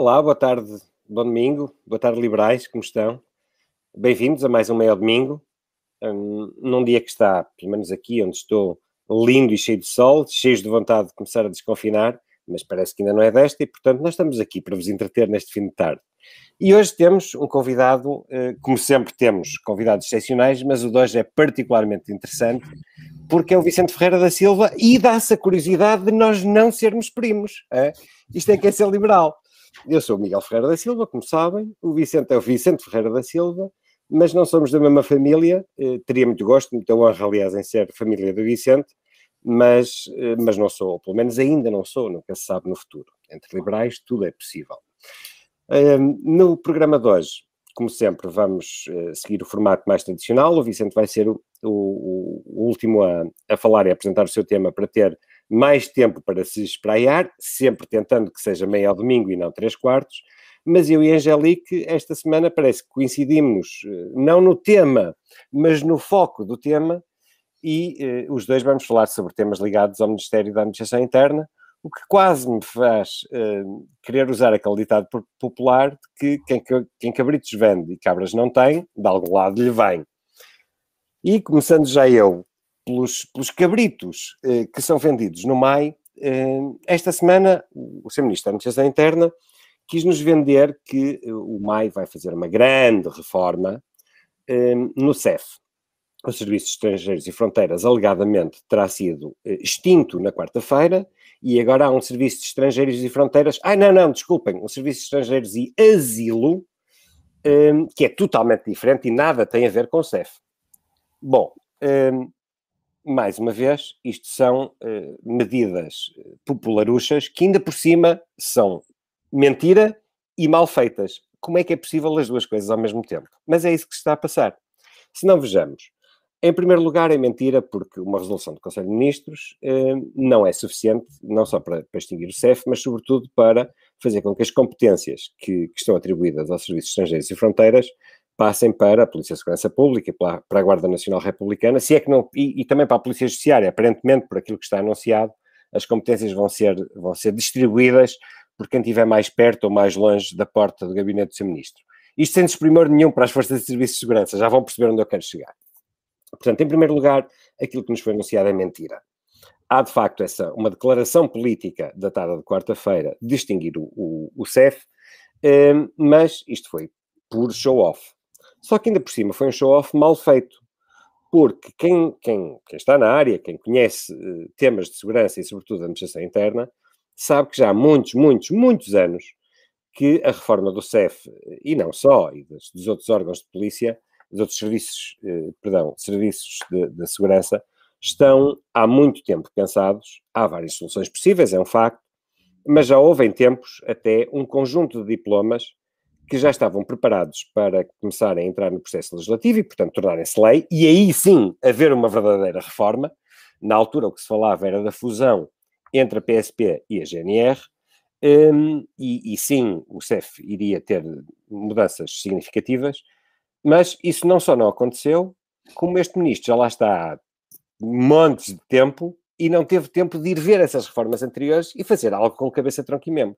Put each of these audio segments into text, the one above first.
Olá, boa tarde, bom domingo, boa tarde, liberais, como estão? Bem-vindos a mais um meio domingo, um, num dia que está, pelo menos aqui onde estou, lindo e cheio de sol, cheio de vontade de começar a desconfinar, mas parece que ainda não é desta, e portanto nós estamos aqui para vos entreter neste fim de tarde. E hoje temos um convidado, eh, como sempre temos convidados excepcionais, mas o de hoje é particularmente interessante, porque é o Vicente Ferreira da Silva e dá-se a curiosidade de nós não sermos primos. É? Isto é que é ser liberal. Eu sou o Miguel Ferreira da Silva, como sabem, o Vicente é o Vicente Ferreira da Silva, mas não somos da mesma família. Eh, teria muito gosto, muita honra, aliás, em ser família do Vicente, mas, eh, mas não sou, ou pelo menos ainda não sou, nunca se sabe no futuro. Entre liberais, tudo é possível. No programa de hoje, como sempre, vamos uh, seguir o formato mais tradicional. O Vicente vai ser o, o, o último a, a, falar e apresentar o seu tema para ter mais tempo para se espraiar, sempre tentando que seja meio ao domingo e não três quartos. Mas eu e Angelique, esta semana, parece que coincidimos uh, não no tema, mas no foco do tema, e uh, os dois vamos falar sobre temas ligados ao Ministério da Administração Interna o que quase me faz uh, querer usar aquele ditado popular de que quem, quem cabritos vende e cabras não tem, de algum lado lhe vem. E começando já eu pelos, pelos cabritos uh, que são vendidos no MAI, uh, esta semana o Sr. Ministro da Administração Interna quis-nos vender que o MAI vai fazer uma grande reforma no CEF. O Serviço de Estrangeiros e Fronteiras, alegadamente, terá sido extinto na quarta-feira e agora há um serviço de estrangeiros e fronteiras. Ah, não, não, desculpem, um serviço de estrangeiros e asilo, que é totalmente diferente e nada tem a ver com o CEF. Bom, mais uma vez, isto são uh, medidas popularuchas que ainda por cima são mentira e mal feitas. Como é que é possível as duas coisas ao mesmo tempo? Mas é isso que está a passar. Se não vejamos, em primeiro lugar, é mentira, porque uma resolução do Conselho de Ministros eh, não é suficiente, não só para, para, extinguir o CEF, mas sobretudo para fazer com que as competências que, que estão atribuídas aos Serviços Estrangeiros e Fronteiras passem para a Polícia de Segurança Pública, para, a Guarda Nacional Republicana, se é que não, e, e, também para a Polícia Judiciária. Aparentemente, por aquilo que está anunciado, as competências vão ser, vão ser distribuídas por quem estiver mais perto ou mais longe da porta do gabinete do seu ministro. Isto sem desprimor nenhum para as forças de serviço de segurança, já vão perceber onde eu quero chegar. Portanto, em primeiro lugar, aquilo que nos foi anunciado é mentira. Há, de facto, essa, uma declaração política datada de quarta-feira de extinguir o, o, o CEF, eh, mas isto foi por show-off. Só que ainda por cima foi um show-off mal feito, porque quem, quem, quem, está na área, quem conhece eh, temas de segurança e, sobretudo, administração interna, sabe que já há muitos, muitos, muitos anos que a reforma do CEF, e não só, e dos, dos outros órgãos de polícia, dos outros serviços, eh, perdão, serviços de, segurança, estão há muito tempo cansados. Há várias soluções possíveis, é um facto, mas já houve em tempos até um conjunto de diplomas que já estavam preparados para começarem a entrar no processo legislativo e, portanto, tornarem-se lei, e aí sim haver uma verdadeira reforma. Na altura, o que se falava era da fusão entre a PSP e a GNR, um, e, e, sim, o CEF iria ter mudanças significativas, mas isso não só não aconteceu, como este ministro já lá está há montes de tempo e não teve tempo de ir ver essas reformas anteriores e fazer algo com cabeça, tronco e membro.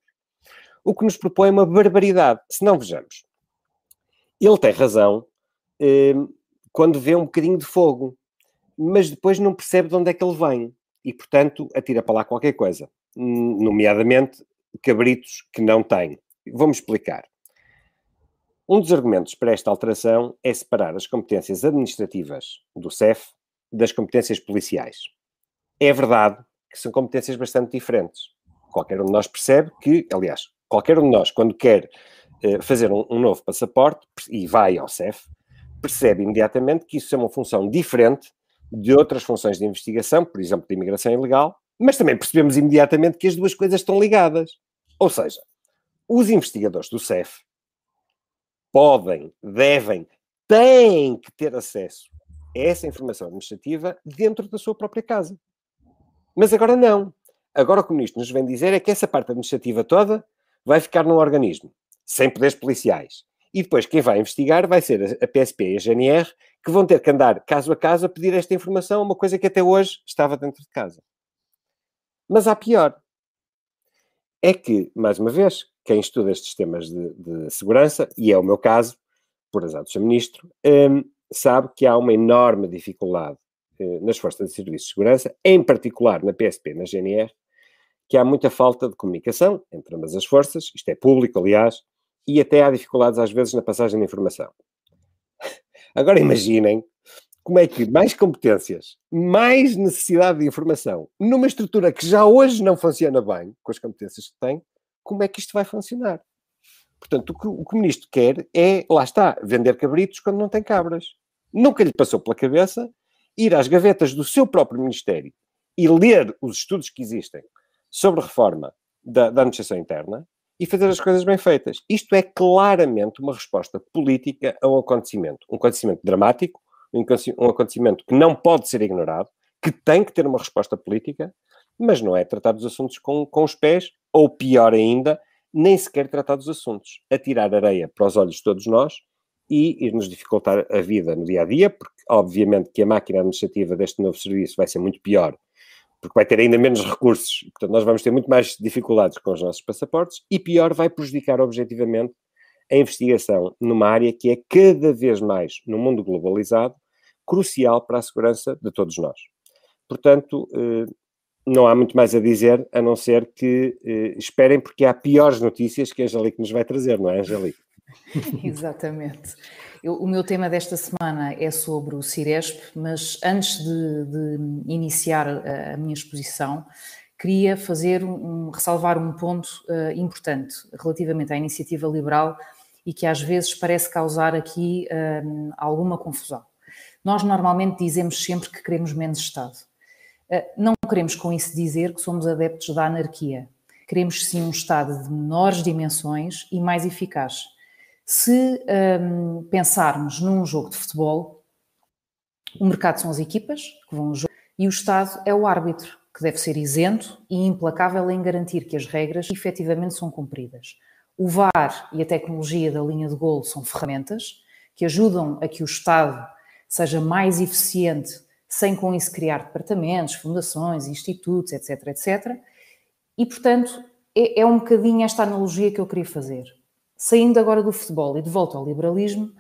O que nos propõe uma barbaridade, se não vejamos. Ele tem razão eh, quando vê um bocadinho de fogo, mas depois não percebe de onde é que ele vem e, portanto, atira para lá qualquer coisa, nomeadamente cabritos que não tem. Vamos explicar. Um dos argumentos para esta alteração é separar as competências administrativas do CEF das competências policiais. É verdade que são competências bastante diferentes. Qualquer um de nós percebe que, aliás, qualquer um de nós, quando quer uh, fazer um, um, novo passaporte e vai ao CEF, percebe imediatamente que isso é uma função diferente de outras funções de investigação, por exemplo, de imigração ilegal, mas também percebemos imediatamente que as duas coisas estão ligadas. Ou seja, os investigadores do CEF podem, devem, têm que ter acesso a essa informação administrativa dentro da sua própria casa. Mas agora não. Agora o que o Ministro nos vem dizer é que essa parte administrativa toda vai ficar num organismo, sem poderes policiais. E depois quem vai investigar vai ser a PSP e a GNR, que vão ter que andar caso a caso a pedir esta informação, uma coisa que até hoje estava dentro de casa. Mas há pior. É que, mais uma vez, quem estuda estes temas de, de segurança, e é o meu caso, por azar do seu ministro, um, sabe que há uma enorme dificuldade uh, nas forças de serviços de segurança, em particular na PSP, na GNR, que há muita falta de comunicação entre ambas as forças, isto é público, aliás, e até há dificuldades às vezes na passagem de informação. Agora imaginem como é que mais competências, mais necessidade de informação, numa estrutura que já hoje não funciona bem, com as competências que tem, como é que isto vai funcionar? Portanto, o que o, que o ministro quer é, lá está, vender cabritos quando não tem cabras. Nunca lhe passou pela cabeça ir às gavetas do seu próprio ministério e ler os estudos que existem sobre reforma da, da administração interna e fazer as coisas bem feitas. Isto é claramente uma resposta política a um acontecimento. Um acontecimento dramático, um acontecimento que não pode ser ignorado, que tem que ter uma resposta política, mas não é tratar dos assuntos com, com os pés, ou pior ainda, nem sequer tratar dos assuntos. Atirar areia para os olhos de todos nós e ir-nos dificultar a vida no dia a dia, porque obviamente que a máquina administrativa deste novo serviço vai ser muito pior, porque vai ter ainda menos recursos, portanto nós vamos ter muito mais dificuldades com os nossos passaportes, e pior, vai prejudicar objetivamente a investigação numa área que é cada vez mais, no mundo globalizado, crucial para a segurança de todos nós. Portanto, eh, não há muito mais a dizer, a não ser que eh, esperem, porque há piores notícias que a Angelique nos vai trazer, não é, Angelique? Exatamente. Eu, o meu tema desta semana é sobre o Ciresp, mas antes de, de iniciar a, a, minha exposição, queria fazer um, ressalvar um ponto uh, importante relativamente à iniciativa liberal e que às vezes parece causar aqui uh, alguma confusão. Nós normalmente dizemos sempre que queremos menos Estado. Uh, não queremos com isso dizer que somos adeptos da anarquia. Queremos sim um Estado de menores dimensões e mais eficaz. Se um, pensarmos num jogo de futebol, o mercado são as equipas que vão jogar e o Estado é o árbitro, que deve ser isento e implacável em garantir que as regras efetivamente são cumpridas. O VAR e a tecnologia da linha de golo são ferramentas que ajudam a que o Estado seja mais eficiente, sem com isso criar departamentos, fundações, institutos, etc, etc. E, portanto, é, é um bocadinho esta analogia que eu queria fazer. Saindo agora do futebol e de volta ao liberalismo,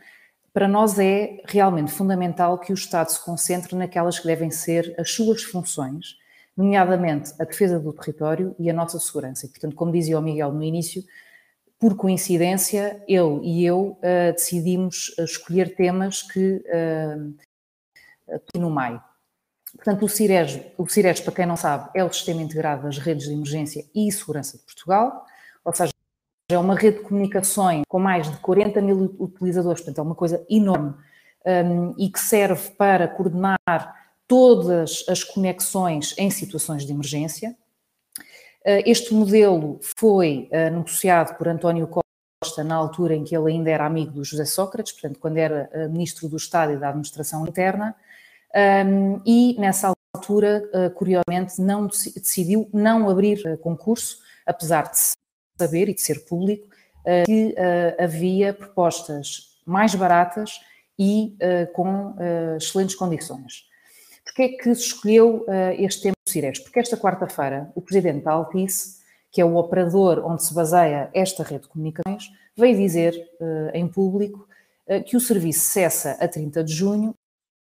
para nós é realmente fundamental que o Estado se concentre naquelas que devem ser as suas funções, nomeadamente a defesa do território e a nossa segurança. E, portanto, como dizia o Miguel no início, por coincidência, ele e eu uh, decidimos eh, escolher temas que uh, aqui no maio. Portanto, o CIRES, o CIRES, para quem não sabe, é o Sistema Integrado das Redes de Emergência e Segurança de Portugal, ou seja, é uma rede de comunicações com mais de 40 mil utilizadores, portanto é uma coisa enorme um, e que serve para coordenar todas as conexões em situações de emergência. Eh, este modelo foi eh, negociado por António Costa na altura em que ele ainda era amigo do José Sócrates, portanto, quando era eh, Ministro do Estado e da Administração Interna, e nessa altura, curiosamente, não decidiu não abrir concurso, apesar de saber e de ser público que havia propostas mais baratas e com excelentes condições. Porquê é que se escolheu este tema Cires, porque esta quarta-feira o presidente da Altice, que é o operador onde se baseia esta rede de comunicações, veio dizer em público que o serviço cessa a 30 de junho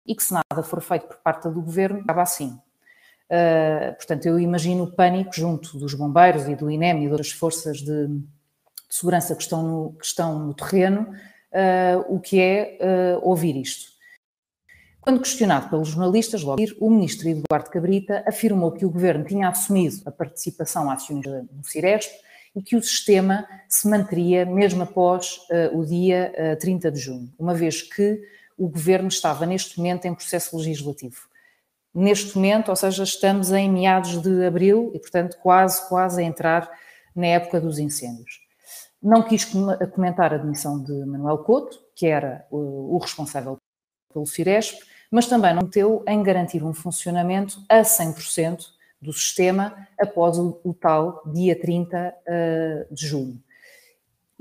e que se nada for feito por parte do governo, acaba assim. Uh, portanto, eu imagino o pânico junto dos bombeiros e do INEM e outras forças de, de segurança que estão no, que estão no terreno, o que é ouvir isto. Quando questionado pelos jornalistas, logo o ministro Eduardo Cabrita afirmou que o governo tinha assumido a participação acionista no Ciresp e que o sistema se manteria mesmo após uh, o dia uh, eh, 30 de junho, uma vez que o governo estava neste momento em processo legislativo. Neste momento, ou seja, estamos em meados de abril e, portanto, quase, quase a entrar na época dos incêndios. Não quis comentar a demissão de Manuel Couto, que era o, responsável pelo Ciresp, mas também não meteu em garantir um funcionamento a 100% do sistema após o, tal dia 30 uh, eh, de junho.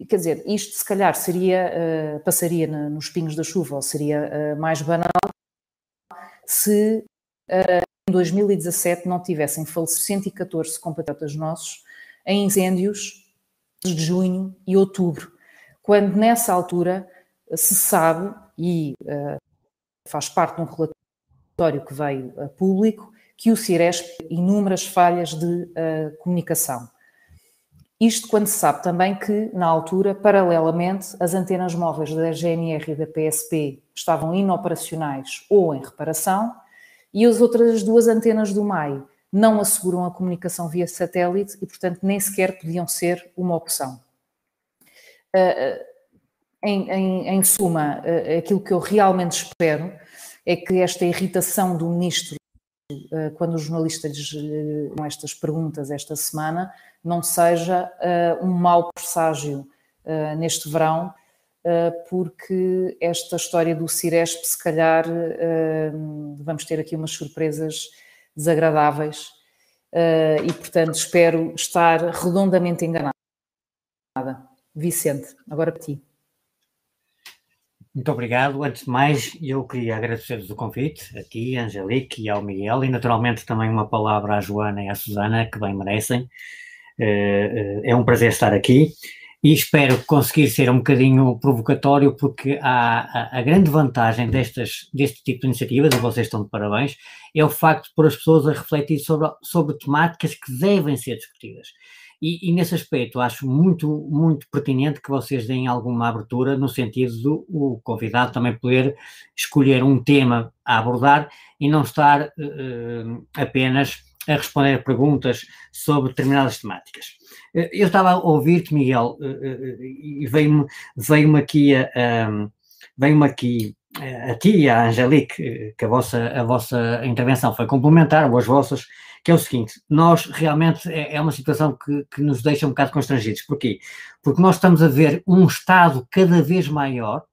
Quer dizer, isto se calhar seria, uh, passaria nos pingos da chuva ou seria uh, mais banal se em 2017 não tivessem falecido 114 compatriotas nossos em incêndios de junho e outubro, quando nessa altura se sabe, e uh, faz parte de um relatório que veio a público, que o Ciresp inúmeras falhas de uh, comunicação. Isto quando se sabe também que, na altura, paralelamente, as antenas móveis da GNR e da PSP estavam inoperacionais ou em reparação, e as outras duas antenas do MAI não asseguram a comunicação via satélite e, portanto, nem sequer podiam ser uma opção. Uh, em, em, em, suma, uh, aquilo que eu realmente espero é que esta irritação do ministro, quando os jornalistas lhe uh, estas perguntas esta semana, não seja um mau presságio neste verão, porque esta história do Ciresp, se calhar, vamos ter aqui umas surpresas desagradáveis uh, e, portanto, espero estar redondamente enganada. Vicente, agora para ti. Muito obrigado. Antes de mais, eu queria agradecer-vos o convite, a ti, a Angelique e ao Miguel, e naturalmente também uma palavra à Joana e à Susana, que bem merecem. É um prazer estar aqui e espero conseguir ser um bocadinho provocatório, porque há, a, a grande vantagem destas, deste tipo de iniciativas, e vocês estão de parabéns, é o facto de pôr as pessoas a refletir sobre, sobre temáticas que devem ser discutidas. E, e, nesse aspecto acho muito, muito pertinente que vocês deem alguma abertura no sentido do o convidado também poder escolher um tema a abordar e não estar uh, apenas a responder perguntas sobre determinadas temáticas. Eh, eu estava a ouvir-te, Miguel, eh, eh, e veio-me veio aqui a, veio aqui a ti e a Angelique, que a vossa, a vossa intervenção foi complementar, ou as vossas, que é o seguinte, nós realmente é, é uma situação que, que nos deixa um bocado constrangidos. Porquê? Porque nós estamos a ver um Estado cada vez maior,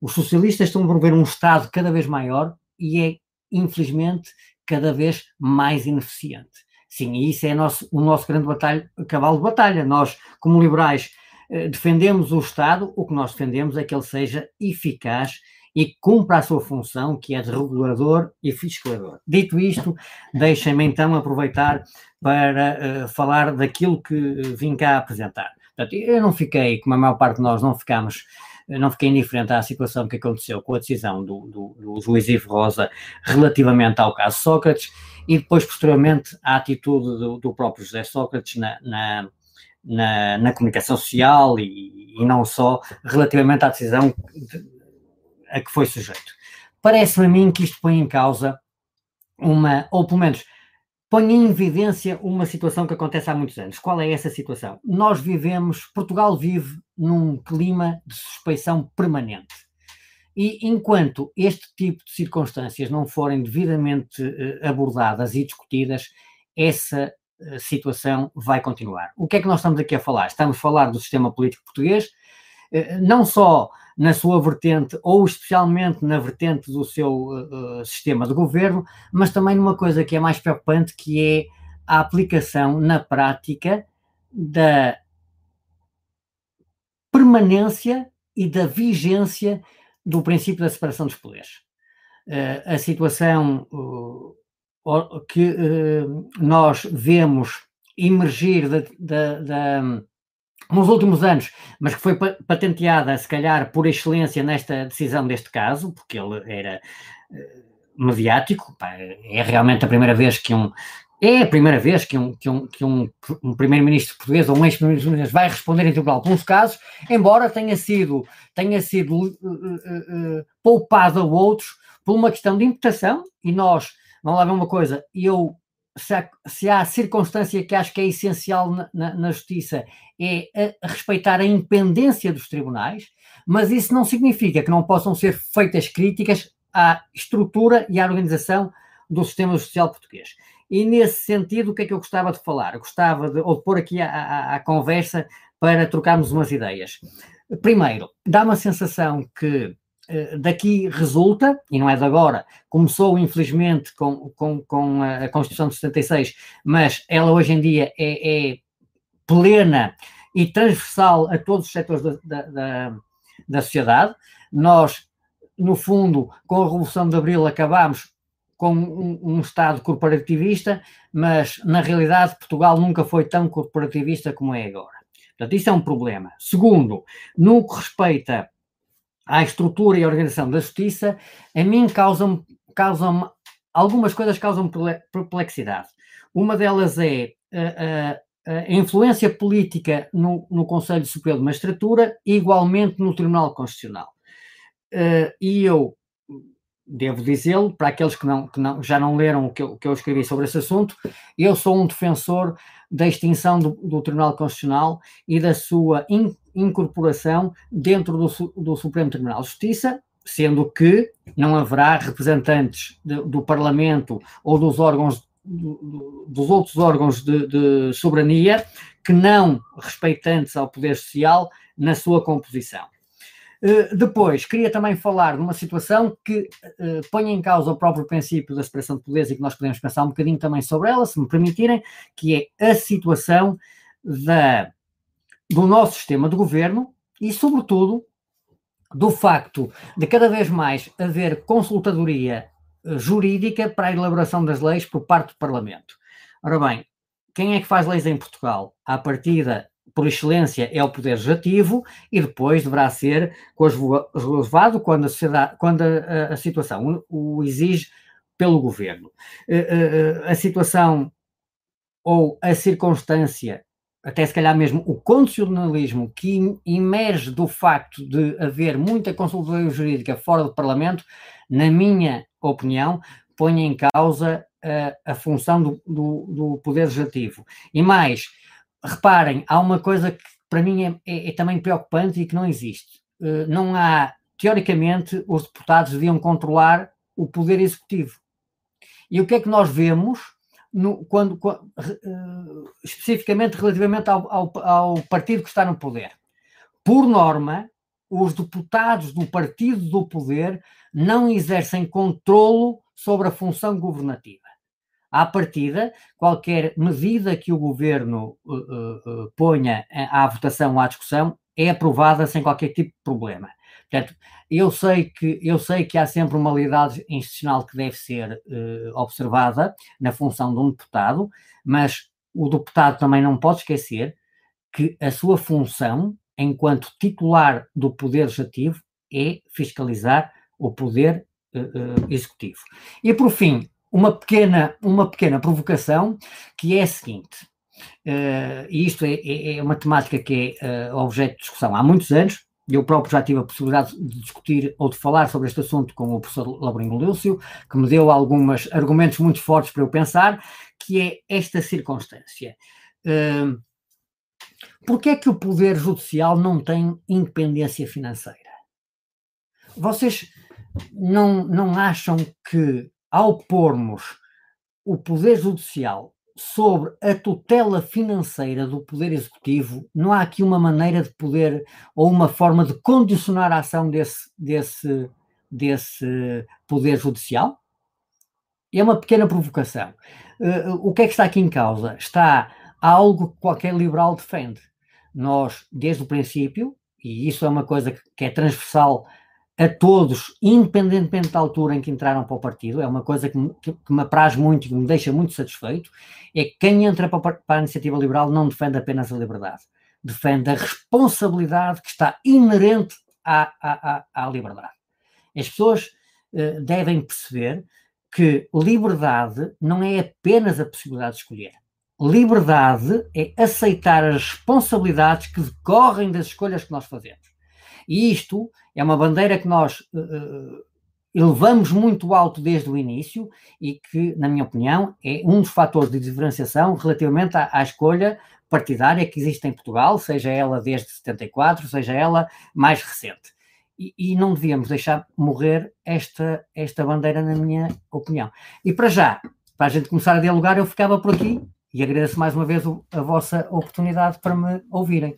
os socialistas estão a promover um Estado cada vez maior e é, infelizmente, cada vez mais ineficiente. Sim, e isso é nosso, o nosso grande batalha, cavalo de batalha. Nós, como liberais, eh, defendemos o Estado, o que nós defendemos é que ele seja eficaz e cumpra a sua função, que é de regulador e fiscalador. Dito isto, deixem-me então aproveitar para uh, falar daquilo que vim cá apresentar. Portanto, eu não fiquei, como a maior parte de nós não ficamos não fiquei indiferente à situação que aconteceu com a decisão do, do, do juiz Ivo Rosa relativamente ao caso Sócrates e depois, posteriormente, à atitude do, do próprio José Sócrates na, na, na, na comunicação social e, e, não só relativamente à decisão de, a que foi sujeito. Parece-me a mim que isto põe em causa uma, ou pelo menos põe em evidência uma situação que acontece há muitos anos. Qual é essa situação? Nós vivemos, Portugal vive num clima de suspeição permanente. E enquanto este tipo de circunstâncias não forem devidamente uh, abordadas e discutidas, essa uh, situação vai continuar. O que é que nós estamos aqui a falar? Estamos a falar do sistema político português, uh, não só na sua vertente, ou especialmente na vertente do seu sistema de governo, mas também numa coisa que é mais preocupante, que é a aplicação na prática da permanência e da vigência do princípio da separação dos poderes. Uh, a situação uh, que uh, nós vemos emergir nos últimos anos, mas que foi patenteada, se calhar, por excelência nesta decisão deste caso, porque ele era uh, mediático, é realmente a primeira vez que um. É a primeira vez que um, que um, que um, um primeiro-ministro português ou um ex-primeiro-ministro vai responder em tribunal uns casos, embora tenha sido, tenha sido uh, uh, poupado a outros por uma questão de imputação, e nós, vamos lá ver uma coisa, eu se há, se há circunstância que acho que é essencial na, na, na justiça é a, a respeitar a independência dos tribunais, mas isso não significa que não possam ser feitas críticas à estrutura e à organização do sistema judicial português. E nesse sentido, o que é que eu gostava de falar? Eu gostava de, ou de pôr aqui a, conversa para trocarmos umas ideias. Primeiro, dá uma sensação que eh, daqui resulta, e não é de agora, começou infelizmente com, com, com a Constituição de 76, mas ela hoje em dia é, é plena e transversal a todos os setores da, da, da, da sociedade. Nós, no fundo, com a Revolução de Abril, acabámos com um, um, Estado corporativista, mas na realidade Portugal nunca foi tão corporativista como é agora. Portanto, isso é um problema. Segundo, no que respeita à estrutura e organização da justiça, a mim causam, causam algumas coisas causam perplexidade. Uma delas é a, a, a influência política no, no Conselho Superior de Magistratura igualmente no Tribunal Constitucional. Uh, e eu devo dizê-lo, para aqueles que, não, que não, já não leram o que, eu, que eu escrevi sobre esse assunto, eu sou um defensor da extinção do, do Tribunal Constitucional e da sua in, incorporação dentro do, do, Supremo Tribunal de Justiça, sendo que não haverá representantes de, do Parlamento ou dos órgãos dos outros órgãos de, de soberania que não respeitantes ao poder social na sua composição. Eh, depois, queria também falar de uma situação que uh, põe em causa o próprio princípio da separação de poderes e que nós podemos pensar um bocadinho também sobre ela, se me permitirem, que é a situação da, do nosso sistema de governo e, sobretudo, do facto de cada vez mais haver consultadoria jurídica para a elaboração das leis por parte do Parlamento. Ora bem, quem é que faz leis em Portugal? À partida, por excelência, é o poder legislativo e depois deverá ser relevado quando a, sociedade, quando a, a situação o, exige pelo governo. A, eh, eh, a, a situação ou a circunstância, até se calhar mesmo o condicionalismo que emerge do facto de haver muita consultoria jurídica fora do Parlamento, na minha opinião, põe em causa a, a função do, do, do Poder Legislativo. E mais, reparem, há uma coisa que para mim é, é, é também preocupante e que não existe. Uh, não há, teoricamente, os deputados deviam controlar o poder executivo. E o que é que nós vemos no, quando, quando uh, especificamente relativamente ao, ao, ao, partido que está no poder? Por norma, os deputados do partido do poder não exercem controlo sobre a função governativa à partida, qualquer medida que o governo uh, uh, ponha à votação, à discussão, é aprovada sem qualquer tipo de problema. Portanto, eu sei que, eu sei que há sempre uma legalidade institucional que deve ser uh, observada na função de um deputado, mas o deputado também não pode esquecer que a sua função, enquanto titular do Poder Legislativo, é fiscalizar o Poder uh, Executivo. E, por fim, uma pequena, uma pequena provocação que é a seguinte, uh, e isto é, é, é, uma temática que é uh, objeto de discussão há muitos anos, eu próprio já tive a possibilidade de discutir ou de falar sobre este assunto com o professor Labrinho Lúcio, que me deu alguns argumentos muito fortes para eu pensar, que é esta circunstância. Uh, Porquê é que o Poder Judicial não tem independência financeira? Vocês não, não acham que ao pormos o Poder Judicial sobre a tutela financeira do Poder Executivo, não há aqui uma maneira de poder ou uma forma de condicionar a ação desse, desse, desse Poder Judicial? É uma pequena provocação. Uh, o que é que está aqui em causa? Está algo que qualquer liberal defende. Nós, desde o princípio, e isso é uma coisa que, que é transversal a todos, independentemente da altura em que entraram para o partido, é uma coisa que me, que, me apraz muito e que me deixa muito satisfeito, é que quem entra para, para a iniciativa liberal não defende apenas a liberdade, defende a responsabilidade que está inerente à, à, à, à liberdade. As pessoas uh, devem perceber que liberdade não é apenas a possibilidade de escolher. Liberdade é aceitar as responsabilidades que decorrem das escolhas que nós fazemos. E isto é uma bandeira que nós uh, elevamos muito alto desde o início e que, na minha opinião, é um dos fatores de diferenciação relativamente à, à escolha partidária que existe em Portugal, seja ela desde 74, seja ela mais recente. E, e, não devíamos deixar morrer esta, esta bandeira, na minha opinião. E para já, para a gente começar a dialogar, eu ficava por aqui e agradeço mais uma vez a vossa oportunidade para me ouvirem.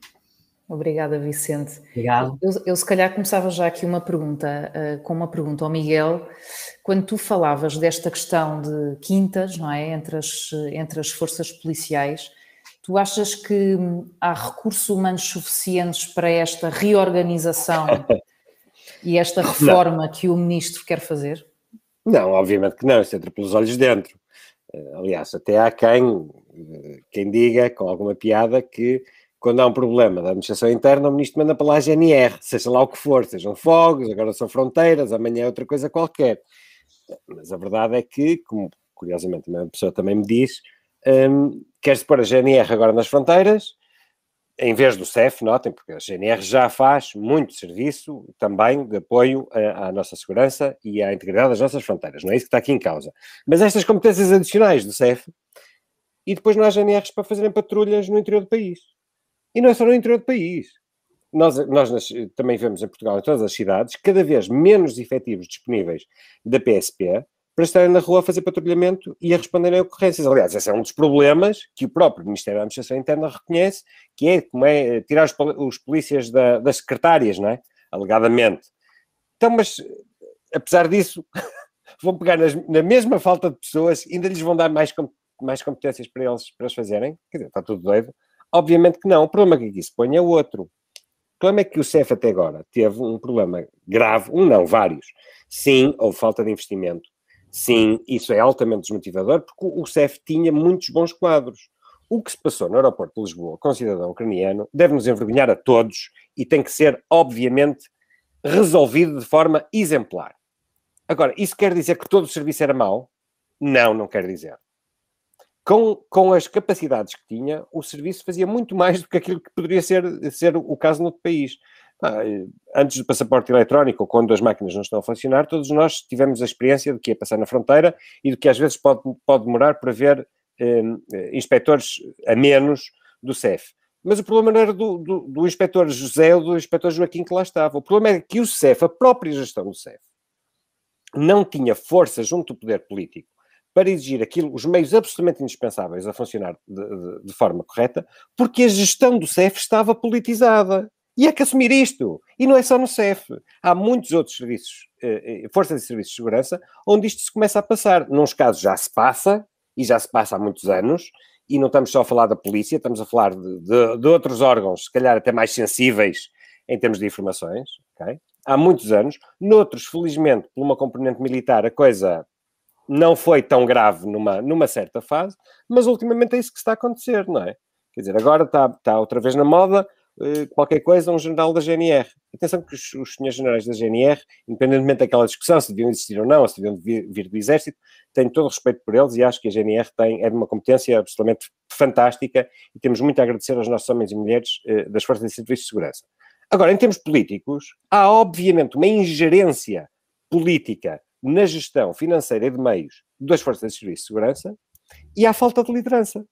Obrigada, Vicente. Obrigado. Eu, eu, se calhar começava já aqui uma pergunta, uh, com uma pergunta ao Miguel. Quando tu falavas desta questão de quintas, não é, entre as, entre as forças policiais, tu achas que há recursos humanos suficientes para esta reorganização e esta reforma não. que o ministro quer fazer? Não, obviamente que não, isso entra pelos olhos dentro. Uh, aliás, até há quem, uh, quem diga com alguma piada que quando há um problema da administração interna, o ministro manda para lá a GNR, seja lá o que for, sejam fogos, agora são fronteiras, amanhã é outra coisa qualquer. Mas a verdade é que, como curiosamente a pessoa também me diz, um, quer-se pôr a GNR agora nas fronteiras, em vez do CEF, notem, porque a GNR já faz muito serviço também de apoio à, à nossa segurança e à integridade das nossas fronteiras, não é isso que está aqui em causa. Mas estas competências adicionais do CEF, e depois não há GNRs para fazerem patrulhas no interior do país. E não é só no interior do país. Nós, nós também vemos em Portugal, em todas as cidades, cada vez menos efetivos disponíveis da PSP para estarem na rua a fazer patrulhamento e a responderem a ocorrências. Aliás, esse é um dos problemas que o próprio Ministério da Administração Interna reconhece, que é como é tirar os, os polícias da, das secretárias, não é? Alegadamente. Então, mas apesar disso, vão pegar nas, na mesma falta de pessoas, ainda lhes vão dar mais, mais competências para eles, para eles fazerem? Quer dizer, está tudo doido. Obviamente que não. O problema que aqui se põe é outro. O problema é que o CEF até agora teve um problema grave, um não, vários. Sim, houve falta de investimento. Sim, isso é altamente desmotivador, porque o CEF tinha muitos bons quadros. O que se passou no aeroporto de Lisboa com o cidadão ucraniano deve nos envergonhar a todos e tem que ser, obviamente, resolvido de forma exemplar. Agora, isso quer dizer que todo o serviço era mau? Não, não quer dizer com, com as capacidades que tinha, o serviço fazia muito mais do que aquilo que poderia ser, ser o caso no outro país. Antes do passaporte eletrónico, ou quando as máquinas não estão a funcionar, todos nós tivemos a experiência do que é passar na fronteira e do que às vezes pode, pode demorar para ver eh, inspectores a menos do CEF. Mas o problema não era do, do, do inspetor José ou do inspetor Joaquim que lá estava. O problema era que o CEF, a própria gestão do CEF, não tinha força junto do poder político para exigir aquilo, os meios absolutamente indispensáveis a funcionar de, de, de forma correta, porque a gestão do CEF estava politizada. E há que assumir isto. E não é só no CEF. Há muitos outros serviços, eh, eh, forças e serviços de segurança, onde isto se começa a passar. Nos casos já se passa, e já se passa há muitos anos, e não estamos só a falar da polícia, estamos a falar de, de, de outros órgãos, se calhar até mais sensíveis em termos de informações, há muitos anos. Noutros, felizmente, por uma componente militar, a coisa não foi tão grave numa, numa certa fase, mas ultimamente é isso que está a acontecer, não é? Quer dizer, agora está, está outra vez na moda eh, qualquer coisa, um general da GNR. Atenção que os, os senhores generais da GNR, independentemente daquela discussão se deviam existir ou não, se deviam vir, vir do Exército, tenho todo o respeito por eles e acho que a GNR tem, é de uma competência absolutamente fantástica e temos muito a agradecer aos nossos homens e mulheres eh, das Forças de Serviços de Segurança. Agora, em termos políticos, há obviamente uma ingerência política na gestão financeira e de meios das forças de serviço de segurança e há falta de liderança.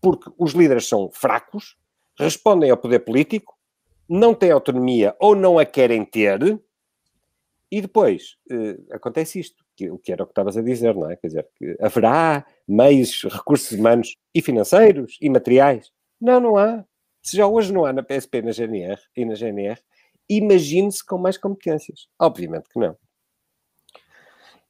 Porque os líderes são fracos, respondem ao poder político, não têm autonomia ou não a querem ter, e depois eh, acontece isto, que, o que era o que estavas a dizer, não é? Quer dizer, que haverá meios, recursos humanos e financeiros e materiais. Não, não há. Se já hoje não há na PSP na GNR, e na GNR, imagine-se com mais competências. Obviamente que não.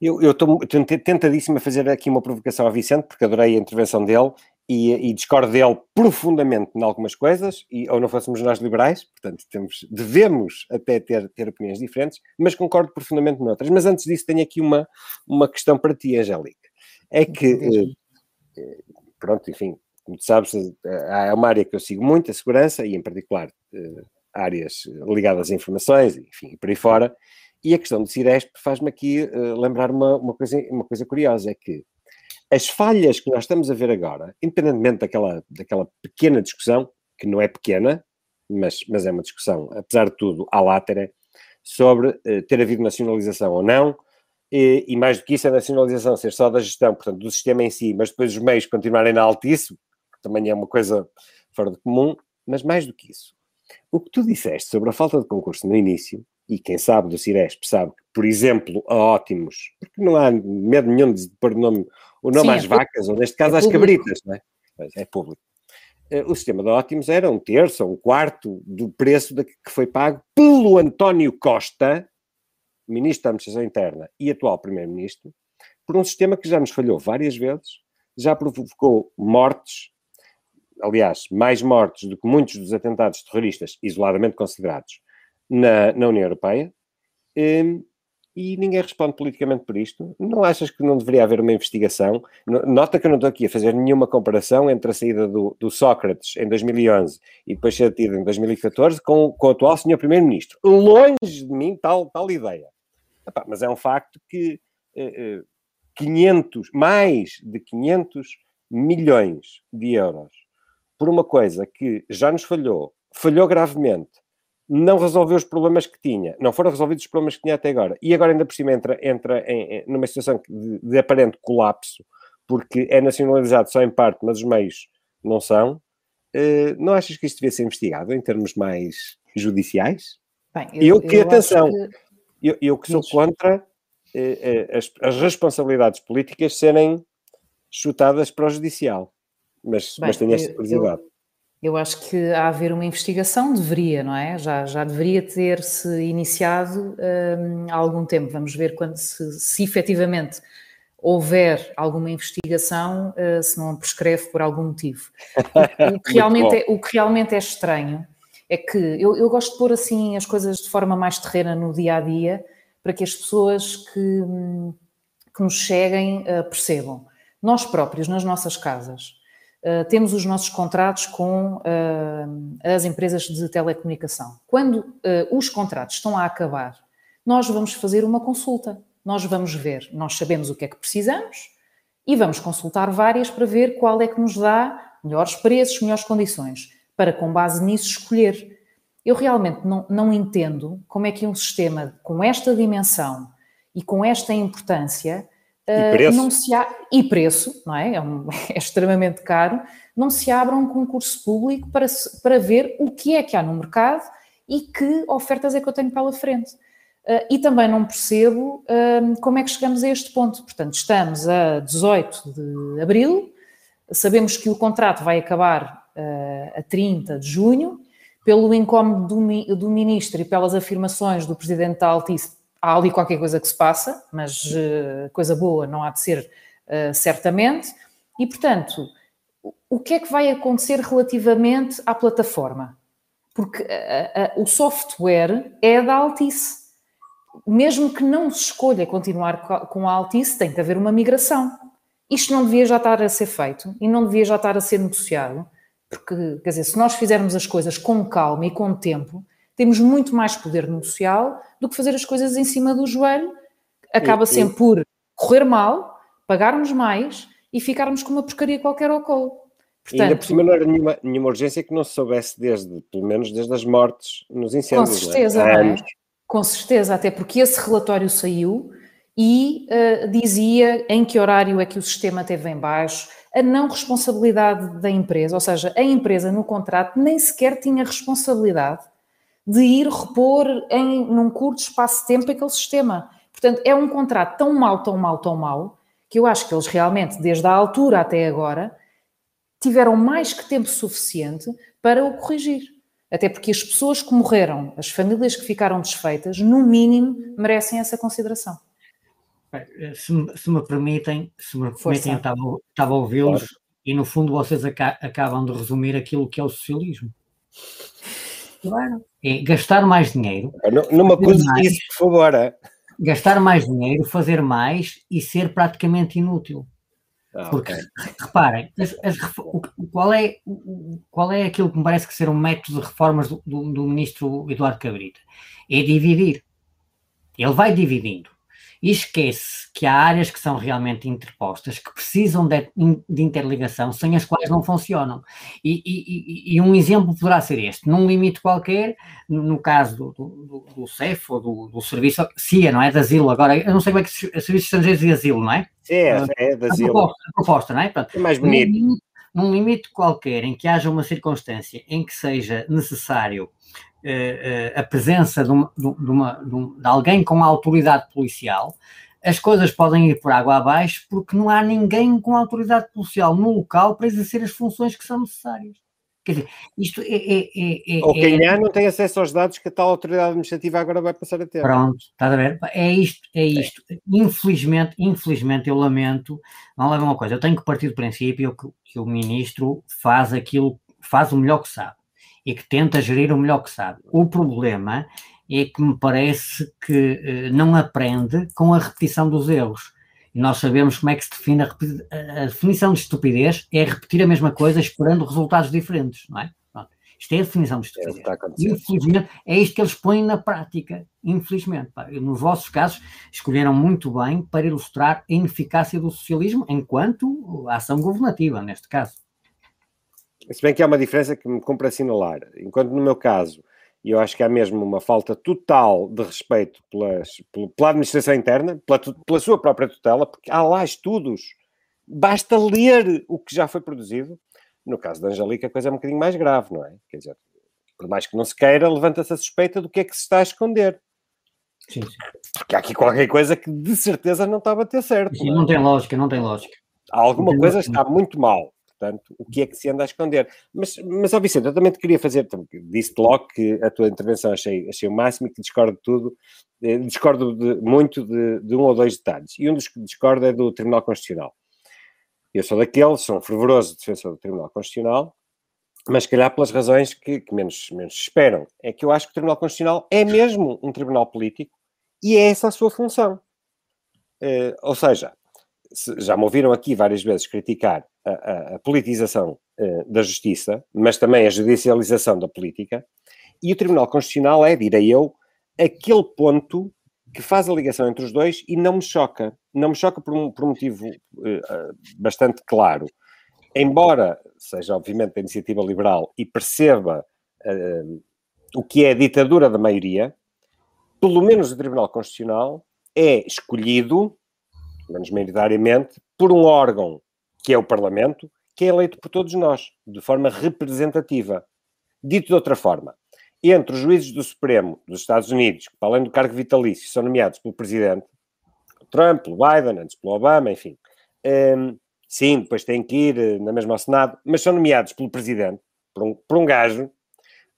Eu estou tentadíssimo a fazer aqui uma provocação ao Vicente, porque adorei a intervenção dele e, e, discordo dele profundamente em algumas coisas, e, ou não fôssemos nós liberais, portanto temos, devemos até ter, ter opiniões diferentes, mas concordo profundamente noutras. Mas antes disso tenho aqui uma, uma questão para ti, Angélica. É que, eh, eh, pronto, enfim, como tu sabes, é uma área que eu sigo muito, a segurança, e em particular eh, áreas ligadas a informações, enfim, por aí fora, e a questão do Ciresp faz-me aqui uh, lembrar uma, uma, coisa, uma coisa curiosa, é que as falhas que nós estamos a ver agora, independentemente daquela, daquela pequena discussão, que não é pequena, mas, mas é uma discussão, apesar de tudo, à látera, sobre uh, ter havido nacionalização ou não, e, e, mais do que isso, a nacionalização ser só da gestão, portanto, do sistema em si, mas depois os meios continuarem na altice, que também é uma coisa fora de comum, mas mais do que isso. O que tu disseste sobre a falta de concurso no início e quem sabe do Ciresp sabe que, por exemplo, a Ótimos, porque não há medo nenhum de pôr o nome, o nome Sim, às é vacas, ou neste caso é às público. cabritas, não é? É público. Eh, o sistema de Ótimos era um terço ou um quarto do preço que foi pago pelo António Costa, Ministro da Administração Interna e atual Primeiro-Ministro, por um sistema que já nos falhou várias vezes, já provocou mortes, aliás, mais mortes do que muitos dos atentados terroristas isoladamente considerados, na, na União Europeia. Um, e ninguém responde politicamente por isto. Não achas que não deveria haver uma investigação? Nota que eu não estou aqui a fazer nenhuma comparação entre a saída do, do Sócrates em 2011 e depois ser tido em 2014 com, com o atual senhor Primeiro-Ministro. Longe de mim tal, tal ideia. Epá, mas é um facto que eh, 500, eh, mais de 500 milhões de euros por uma coisa que já nos falhou, falhou gravemente, não resolveu os problemas que tinha, não foram resolvidos os problemas que tinha até agora, e agora ainda por cima entra, entra em, em, numa situação de, de, aparente colapso, porque é nacionalizado só em parte, mas os meios não são, uh, não achas que isto devia ser investigado em termos mais judiciais? Bem, eu, eu que, eu atenção, que... Eu, eu, que sou contra uh, uh, as, as, responsabilidades políticas serem chutadas para o judicial, mas, Bem, mas tenho esta curiosidade. Eu acho que há haver uma investigação, deveria, não é? Já, já deveria ter-se iniciado hum, há algum tempo. Vamos ver quando se, se efetivamente houver alguma investigação, uh, se não prescreve por algum motivo. O, que realmente é, o que realmente é estranho é que eu, eu, gosto de pôr assim as coisas de forma mais terrena no dia a dia, para que as pessoas que, hum, que nos cheguem uh, percebam. Nós próprios, nas nossas casas, Uh, temos os nossos contratos com uh, as empresas de telecomunicação. Quando uh, os contratos estão a acabar, nós vamos fazer uma consulta. Nós vamos ver, nós sabemos o que é que precisamos e vamos consultar várias para ver qual é que nos dá melhores preços, melhores condições, para com base nisso escolher. Eu realmente não, não entendo como é que um sistema com esta dimensão e com esta importância e ah, preço? não se há, e preço, não é? É, um, é, extremamente caro, não se abra um concurso público para, para ver o que é que há no mercado e que ofertas é que eu tenho pela frente. Uh, e também não percebo uh, como é que chegamos a este ponto. Portanto, estamos a 18 de abril, sabemos que o contrato vai acabar uh, a 30 de junho, pelo incómodo do, do ministro e pelas afirmações do presidente da Altice, há ali qualquer coisa que se passa, mas uh, coisa boa não há de ser uh, certamente. E, portanto, o que é que vai acontecer relativamente à plataforma? Porque uh, o software é da Altice. Mesmo que não se escolha continuar com a Altice, tem que haver uma migração. Isto não devia já estar a ser feito e não devia já estar a ser negociado, porque, quer dizer, se nós fizermos as coisas com calma e com tempo, temos muito mais poder negocial do que fazer as coisas em cima do joelho. Acaba sempre por correr mal, pagarmos mais e ficarmos com uma porcaria qualquer ao colo. Portanto, e ainda por cima não era nenhuma, nenhuma urgência que não se soubesse desde, pelo menos desde as mortes nos incêndios. Com certeza, não é? Com certeza, até porque esse relatório saiu e uh, dizia em que horário é que o sistema teve em baixo, a não responsabilidade da empresa, ou seja, a empresa no contrato nem sequer tinha responsabilidade de ir repor em num curto espaço de tempo aquele sistema. Portanto, é um contrato tão mau, tão mau, tão mau, que eu acho que eles realmente, desde a altura até agora, tiveram mais que tempo suficiente para o corrigir. Até porque as pessoas que morreram, as famílias que ficaram desfeitas, no mínimo, merecem essa consideração. Se, se me permitem, se me permitem, eu estava, estava a ouvi-los claro. e no fundo vocês acabam de resumir aquilo que é o socialismo. Claro. É gastar mais dinheiro. Não, me acuse disso, por favor. É? Gastar mais dinheiro, fazer mais e ser praticamente inútil. Ah, Porque, okay. reparem, as, as, qual, é, qual é aquilo que me parece que ser um método de reformas do, do, do ministro Eduardo Cabrita? É dividir. Ele vai dividindo e esquece que há áreas que são realmente interpostas, que precisam de, de interligação, sem as quais não funcionam. E, e, e, um exemplo poderá ser este: num limite qualquer, no caso do, do, do CEF ou do, do Serviço CIA, não é? De asilo, agora, eu não sei como é que é Serviços Estrangeiros de Asilo, não é? Sim, é, é de asilo. A proposta, a proposta não é? Portanto, é mais bonito. Num, num limite qualquer em que haja uma circunstância em que seja necessário uh, a presença de, uma, de, uma, de, alguém com autoridade policial, as coisas podem ir por água abaixo porque não há ninguém com autoridade policial no local para exercer as funções que são necessárias. Quer dizer, isto é. é, é, é Ou quem é, não tem acesso aos dados que a tal autoridade administrativa agora vai passar a ter. Pronto, estás a ver? É isto, é isto. É. Infelizmente, infelizmente, eu lamento, não leva uma coisa, eu tenho que partir do princípio que, que o ministro faz aquilo, faz o melhor que sabe e que tenta gerir o melhor que sabe. O problema é que me parece que eh, não aprende com a repetição dos erros. E nós sabemos como é que se define a, a definição de estupidez é repetir a mesma coisa esperando resultados diferentes, não é? Isto é a definição de estupidez. É Infelizmente, é isto que eles põem na prática. Infelizmente. Pá. Nos vossos casos, escolheram muito bem para ilustrar a ineficácia do socialismo enquanto ação governativa, neste caso. Se bem que há uma diferença que me compra assinalar. Enquanto no meu caso, eu acho que há mesmo uma falta total de respeito pelas, pela administração interna, pela, pela sua própria tutela, porque há lá estudos. Basta ler o que já foi produzido no caso da Angélica, a coisa é um bocadinho mais grave, não é? Quer dizer, por mais que não se queira, levanta-se a suspeita do que é que se está a esconder. Sim, sim. Porque há aqui qualquer coisa que de certeza não está a bater certo. Sim, não, é? não tem lógica, não tem lógica. Alguma coisa lógica. está muito mal. Portanto, o que é que se anda a esconder? Mas, mas ó Vicente, eu também te queria fazer, disse-te logo que a tua intervenção achei, achei o máximo e que discordo de tudo, eh, discordo de, muito de, de um ou dois detalhes. E um dos que discordo é do Tribunal Constitucional. Eu sou daqueles, sou um fervoroso defensor do Tribunal Constitucional, mas se calhar pelas razões que, que, menos, menos esperam. É que eu acho que o Tribunal Constitucional é mesmo um tribunal político e é essa a sua função. Uh, ou seja, já me ouviram aqui várias vezes criticar a, a, a politização uh, da justiça, mas também a judicialização da política, e o Tribunal Constitucional é, direi eu, aquele ponto que faz a ligação entre os dois e não me choca. Não me choca por um, por um motivo uh, bastante claro. Embora seja, obviamente, da iniciativa liberal e perceba uh, o que é a ditadura da maioria, pelo menos o Tribunal Constitucional é escolhido, menos maioritariamente, por um órgão que é o Parlamento, que é eleito por todos nós, de forma representativa. Dito de outra forma, entre os juízes do Supremo dos Estados Unidos, que, para além do cargo vitalício, são nomeados pelo presidente, Trump, pelo Biden, antes pelo Obama, enfim. Um, sim, depois têm que ir eh, na mesma ao Senado, mas são nomeados pelo presidente, por um, por um gajo.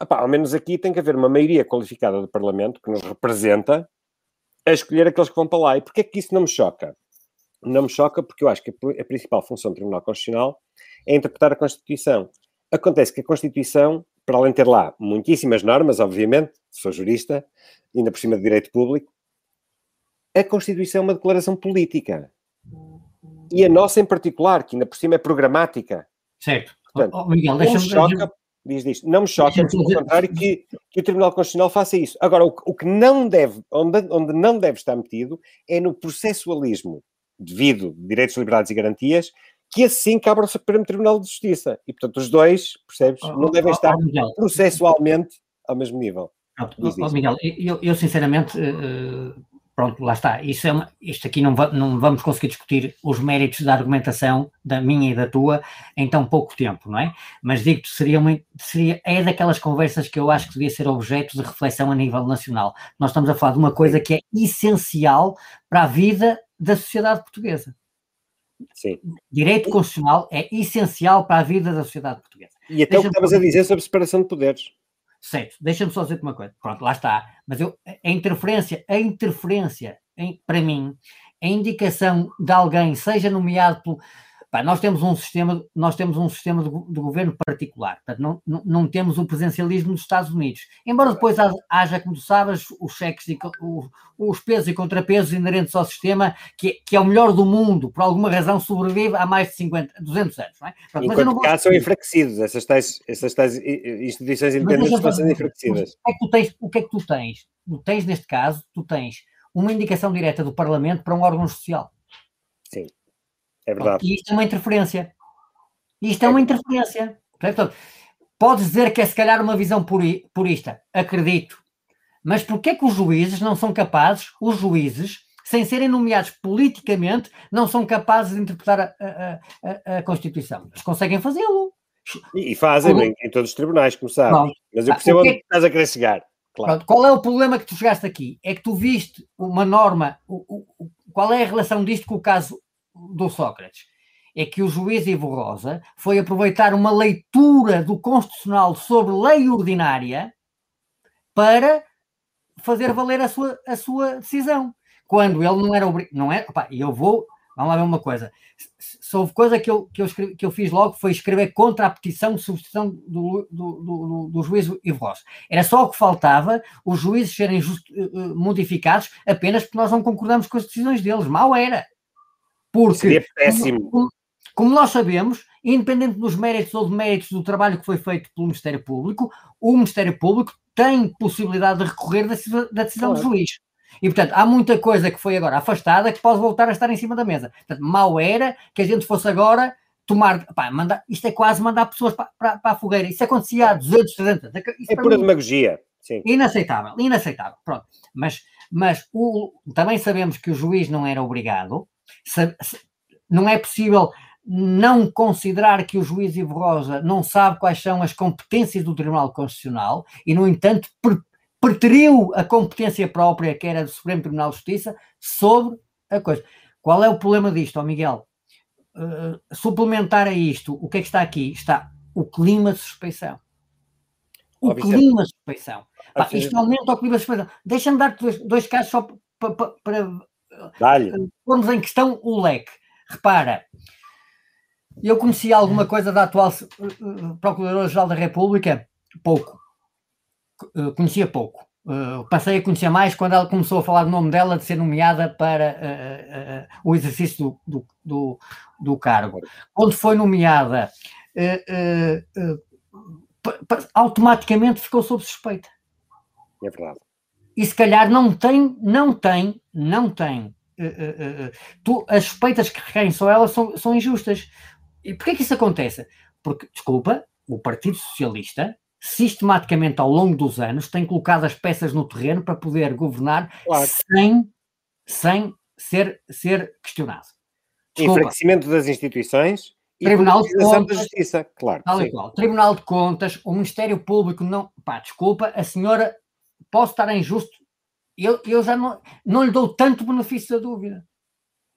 Epá, ao menos aqui tem que haver uma maioria qualificada do Parlamento que nos representa a escolher aqueles que vão para lá. E porquê é que isso não me choca? Não me choca porque eu acho que a principal função do Tribunal Constitucional é interpretar a Constituição. Acontece que a Constituição para além de ter lá muitíssimas normas, obviamente, sou jurista, ainda por cima de direito público, a Constituição é uma declaração política. E a nossa em particular, que ainda por cima é programática. Certo. Portanto, oh, Miguel, deixa-me... Choca, diz disto, não me choca, pelo contrário, que, que o Tribunal Constitucional faça isso. Agora, o, o que não deve, onde, onde não deve estar metido, é no processualismo devido direitos, liberdades e garantias, que assim cabe ao Supremo Tribunal de Justiça. E, portanto, os dois, percebes, oh, não devem oh, estar oh, processualmente ao mesmo nível. Oh, Miguel, eu, eu sinceramente, uh, pronto, lá está. Isso é uma, isto aqui não, va, não vamos conseguir discutir os méritos da argumentação da minha e da tua em tão pouco tempo, não é? Mas digo-te, seria, uma, seria, é daquelas conversas que eu acho que devia ser objeto de reflexão a nível nacional. Nós estamos a falar de uma coisa que é essencial para a vida da sociedade portuguesa. Sim. Direito constitucional é essencial para a vida da sociedade portuguesa. E até o que estavas a dizer sobre separação de poderes. Certo, deixa-me só dizer uma coisa. Pronto, lá está. Mas eu, a interferência, a interferência, em, para mim, a indicação de alguém, seja nomeado pelo Pá, nós temos um sistema, nós temos um sistema de, de governo particular, portanto, não, não, não, temos o presencialismo dos Estados Unidos. Embora depois haja, como tu sabes, os cheques e o, os pesos e contrapesos inerentes ao sistema, que, que, é o melhor do mundo, por alguma razão sobrevive há mais de 50, 200 anos. Não é? Pronto, mas eu não são enfraquecidos, essas tais, essas tais instituições independentes estão sendo enfraquecidas. O que, é que tu tens, o que é que tu tens? Tu tens, neste caso, tu tens uma indicação direta do Parlamento para um órgão social. É verdade. E isto é uma interferência. Isto é, é uma interferência. Portanto, podes dizer que é se calhar uma visão purista. Acredito. Mas porquê que os juízes não são capazes, os juízes, sem serem nomeados politicamente, não são capazes de interpretar a, a, a, Constituição? Eles conseguem fazê-lo. E fazem em, em, todos os tribunais, como sabes. Mas eu percebo ah, onde é estás a querer chegar. Claro. Pronto. Qual é o problema que tu chegaste aqui? É que tu viste uma norma. O, o, qual é a relação disto com o caso do Sócrates é que o juiz Ivo Rosa foi aproveitar uma leitura do Constitucional sobre lei ordinária para fazer valer a sua, a sua decisão. Quando ele não era obrigado, não é, opa, eu vou, Vamos lá ver uma coisa. Se houve coisa que eu, que eu, escrevi, que eu fiz logo foi escrever contra a petição de substituição do, do, do, do juiz Ivo Rosa. Era só o que faltava os juízes serem just, uh, modificados apenas porque nós não concordamos com as decisões deles. Mal era. Porque, Seria péssimo. Como, como nós sabemos, independente dos méritos ou deméritos do trabalho que foi feito pelo Ministério Público, o Ministério Público tem possibilidade de recorrer da, da decisão claro. do juiz. E, portanto, há muita coisa que foi agora afastada que pode voltar a estar em cima da mesa. Portanto, mal era que a gente fosse agora tomar. Pá, mandar, isto é quase mandar pessoas para, para, para a fogueira. Isso acontecia há 200, 300 É pura mim, demagogia. Sim. Inaceitável, inaceitável. Pronto. Mas, mas o, também sabemos que o juiz não era obrigado. Não é possível não considerar que o juiz Ivo Rosa não sabe quais são as competências do Tribunal Constitucional e, no entanto, preteriu a competência própria, que era do Supremo Tribunal de Justiça, sobre a coisa. Qual é o problema disto, ó Miguel? Uh, suplementar a isto, o que é que está aqui? Está o clima de suspeição. O clima de suspeição. Pá, isto aumenta o clima de suspeição. Deixa-me dar dois, dois casos só para, para, pormos em questão o leque. Repara, eu conhecia alguma coisa da atual uh, uh, Procuradora-Geral da República? Pouco. Uh, conhecia pouco. passei a conhecer mais quando ela começou a falar do nome dela de ser nomeada para o exercício do, do, do, cargo. Quando foi nomeada, automaticamente ficou sob suspeita. É verdade. E se calhar não tem, não tem, não tem. tu, as suspeitas que recaem sobre ela são, são injustas e porquê que isso acontece? Porque, desculpa, o Partido Socialista sistematicamente ao longo dos anos tem colocado as peças no terreno para poder governar claro. sem, sem ser, ser questionado. Desculpa. Enfraquecimento das instituições e Tribunal de Contas, da Justiça, claro. Tal e qual. Tribunal de Contas, o Ministério Público não. Pá, desculpa, a senhora, posso estar injusto, eu, eu já não, não lhe dou tanto benefício da dúvida.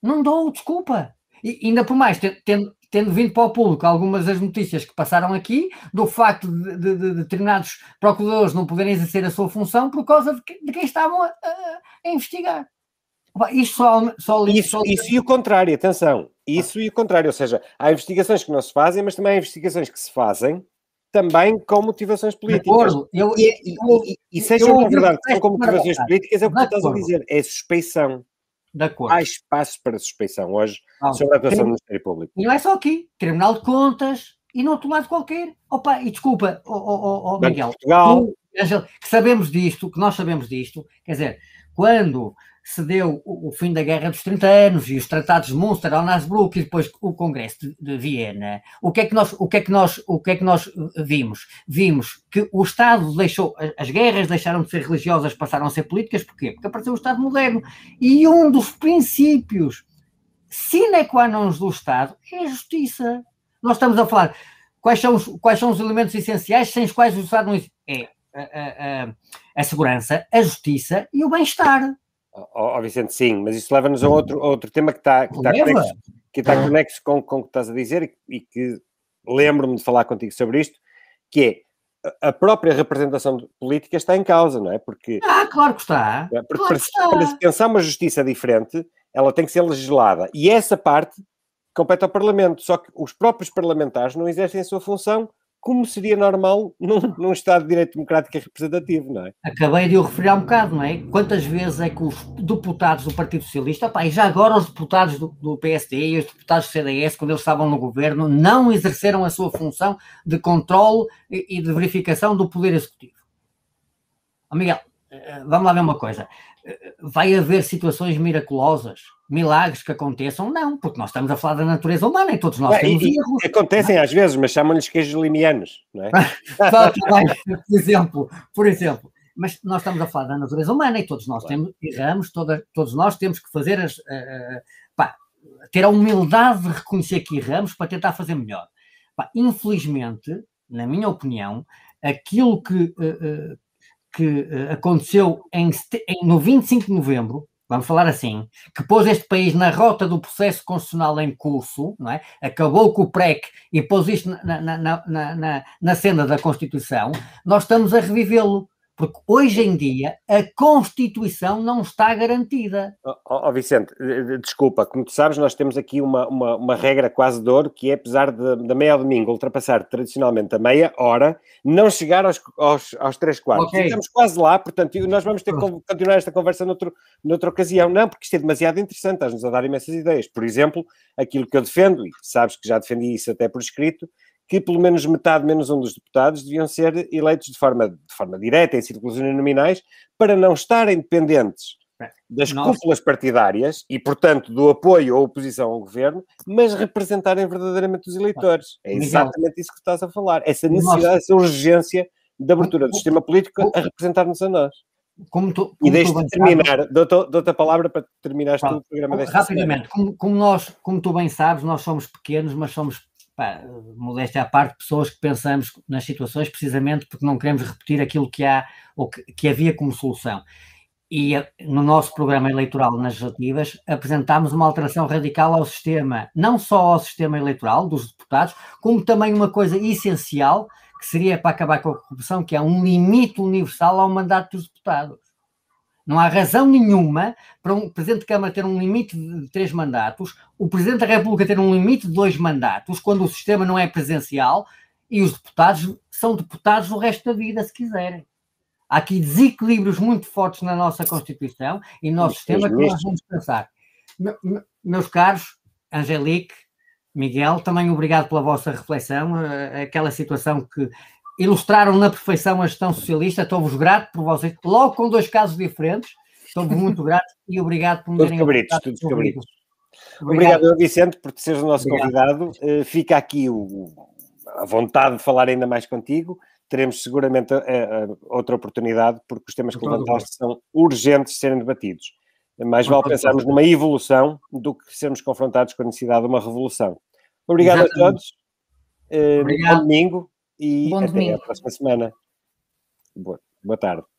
Não dou, desculpa. E ainda por mais, tendo, tendo vindo para o público algumas das notícias que passaram aqui, do facto de, de, de determinados procuradores não poderem exercer a sua função por causa de, que, de quem estavam a, a, a investigar. Isto só, só, isso, só... isso e o contrário, atenção, isso e o contrário, ou seja, há investigações que não se fazem, mas também há investigações que se fazem também com motivações políticas. Eu, e, e, e, e uma verdade são com motivações políticas, é o que tu estás a dizer, é suspeição. De acordo. Há espaços para suspeição hoje não, sobre a atuação do Ministério Público. E não é só aqui, Tribunal de Contas e no outro lado qualquer. Opa, e desculpa, oh, oh, oh, Miguel, Portugal. Tu, que sabemos disto, que nós sabemos disto, quer dizer, quando se deu o, fim da Guerra dos 30 anos e os tratados de Munster, Alnasbruck e depois o Congresso de, de, Viena, o que é que nós, o que é que nós, o que é que nós eh, vimos? Vimos que o Estado deixou, as guerras deixaram de ser religiosas, passaram a ser políticas, porquê? Porque apareceu o Estado moderno. E um dos princípios sine qua non do Estado é a justiça. Nós estamos a falar quais são os, quais são os elementos essenciais sem os quais o Estado não é a, a, a, a segurança, a justiça e o bem-estar. Oh, Vicente, sim, mas isso leva-nos a outro, outro tema que está, que está conexo, que está conexo com, com o que estás a dizer e, e que lembro-me de falar contigo sobre isto, que é a própria representação política está em causa, não é? Porque, ah, claro que está. É, porque claro para, está. para se pensar uma justiça diferente, ela tem que ser legislada. E essa parte compete ao Parlamento. Só que os próprios parlamentares não exercem a sua função como seria normal num, num Estado de Direito Democrático e Representativo, não é? Acabei de o referir há um bocado, não é? Quantas vezes é que os deputados do Partido Socialista, opa, e já agora os deputados do, do PSD e os deputados do CDS, quando eles estavam no governo, não exerceram a sua função de controle e, e de verificação do Poder Executivo. Oh, Miguel, vamos lá ver uma coisa. Eh, vai haver situações miraculosas milagres que aconteçam, não, porque nós estamos a falar da natureza humana e todos nós temos e, erros. Acontecem às vezes, mas chamam-lhes queijos limianos, não é? por exemplo, por exemplo, mas nós estamos a falar da natureza humana e todos nós claro. temos, erramos, toda, todos nós temos que fazer as, uh, pá, ter a humildade de reconhecer que erramos para tentar fazer melhor. Pá, infelizmente, na minha opinião, aquilo que, uh, que aconteceu em, no 25 de novembro vamos falar assim, que pôs este país na rota do processo constitucional em curso, não é? acabou com o PREC e pôs isto na, na, na, na, na cena da Constituição, nós estamos a revivê-lo. Porque hoje em dia a Constituição não está garantida. Ó oh, oh, Vicente, desculpa, como tu sabes, nós temos aqui uma, uma, uma regra quase de ouro que é, apesar da meia ao domingo ultrapassar tradicionalmente a meia hora, não chegar aos, aos, aos três quartos. Okay. Estamos quase lá, portanto, nós vamos ter que continuar esta conversa noutro, noutra ocasião. Não, porque isto é demasiado interessante, estás-nos a dar imensas ideias. Por exemplo, aquilo que eu defendo, e sabes que já defendi isso até por escrito, que pelo menos metade menos um dos deputados deviam ser eleitos de forma, de forma direta, em círculos uninominais, para não estarem dependentes das Nossa. cúpulas partidárias e, portanto, do apoio ou oposição ao governo, mas representarem verdadeiramente os eleitores. É exatamente isso que estás a falar. Essa necessidade, Nossa. essa urgência de abertura do sistema político a representar-nos a nós. Como tu, como e deixe-te terminar, dou-te a palavra para terminar o programa desta Rapidamente, como, como, nós, como tu bem sabes, nós somos pequenos, mas somos pá, modéstia à parte, pessoas que pensamos nas situações precisamente porque não queremos repetir aquilo que há ou que, que havia como solução. E eh, no nosso programa eleitoral nas legislativas apresentámos uma alteração radical ao sistema, não só ao sistema eleitoral dos deputados, como também uma coisa essencial que seria para acabar com a corrupção, que é um limite universal ao mandato dos deputados. Não há razão nenhuma para um Presidente de Câmara ter um limite de três mandatos, o Presidente da República ter um limite de dois mandatos, quando o sistema não é presencial e os deputados são deputados o resto da vida, se quiserem. Há aqui desequilíbrios muito fortes na nossa Constituição e no nosso sistema que nós vamos pensar. Meus caros, Angelique, Miguel, também obrigado pela vossa reflexão. Eh, aquela situação que ilustraram na perfeição a gestão socialista. Estou-vos grato por vocês, logo com dois casos diferentes. Estou-vos muito grato e obrigado por me terem cabritos, todos cabritos. Obrigado, obrigado Vicente, por seres o nosso obrigado. convidado. Uh, fica aqui o, a vontade de falar ainda mais contigo. Teremos seguramente uh, uh, outra oportunidade, porque os temas que levantaste são urgentes de serem debatidos. Mais vale pensarmos numa evolução do que sermos confrontados com a necessidade de uma revolução. Obrigado Exatamente. a todos. Uh. Bom domingo e Bom até domingo. a próxima semana. Boa, boa tarde.